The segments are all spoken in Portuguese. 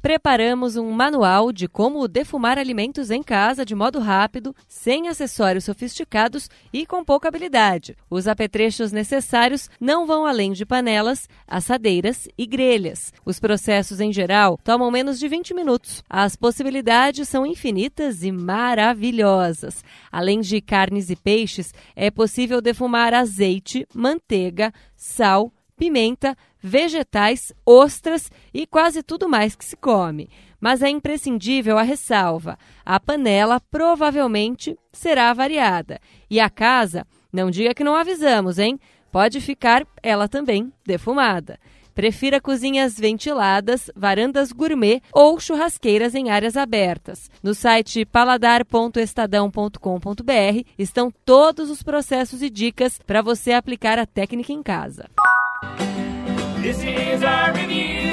Preparamos um manual de como defumar alimentos em casa de modo rápido, sem acessórios sofisticados e com pouca habilidade. Os apetrechos necessários não vão além de panelas, assadeiras e grelhas. Os processos, em geral, tomam menos de 20 minutos. As possibilidades são infinitas e maravilhosas. Além de carnes e peixes, é possível defumar azeite, manteiga, sal, pimenta, vegetais, ostras e quase tudo mais que se come. Mas é imprescindível a ressalva: a panela provavelmente será variada. E a casa, não diga que não avisamos, hein? Pode ficar ela também defumada. Prefira cozinhas ventiladas, varandas gourmet ou churrasqueiras em áreas abertas. No site paladar.estadão.com.br estão todos os processos e dicas para você aplicar a técnica em casa. This is our review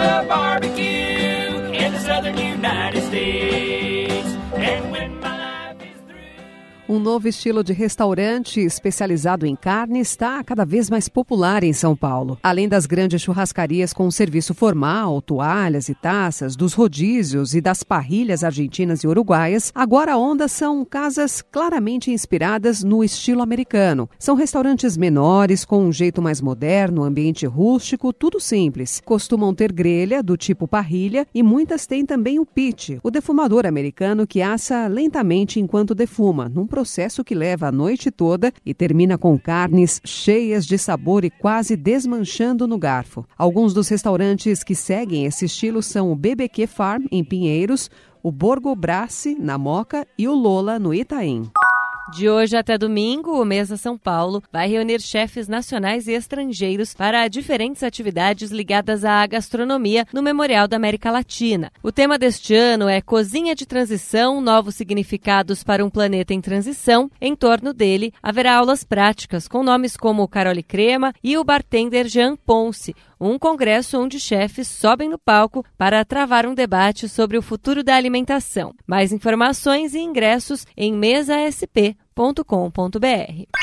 of barbecue in the southern United States. And when Um novo estilo de restaurante especializado em carne está cada vez mais popular em São Paulo. Além das grandes churrascarias com serviço formal, toalhas e taças, dos rodízios e das parrilhas argentinas e uruguaias, agora a onda são casas claramente inspiradas no estilo americano. São restaurantes menores, com um jeito mais moderno, ambiente rústico, tudo simples. Costumam ter grelha do tipo parrilha e muitas têm também o pit, o defumador americano que assa lentamente enquanto defuma, num processo que leva a noite toda e termina com carnes cheias de sabor e quase desmanchando no garfo. Alguns dos restaurantes que seguem esse estilo são o BBQ Farm, em Pinheiros, o Borgo Brassi, na Moca, e o Lola, no Itaim. De hoje até domingo, o Mesa São Paulo vai reunir chefes nacionais e estrangeiros para diferentes atividades ligadas à gastronomia no Memorial da América Latina. O tema deste ano é Cozinha de Transição, Novos Significados para um Planeta em Transição. Em torno dele, haverá aulas práticas com nomes como Carole Crema e o bartender Jean Ponce, um congresso onde chefes sobem no palco para travar um debate sobre o futuro da alimentação. Mais informações e ingressos em mesasp.com.br.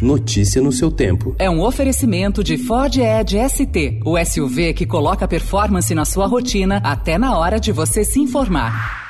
Notícia no seu tempo. É um oferecimento de Ford Edge ST, o SUV que coloca performance na sua rotina até na hora de você se informar.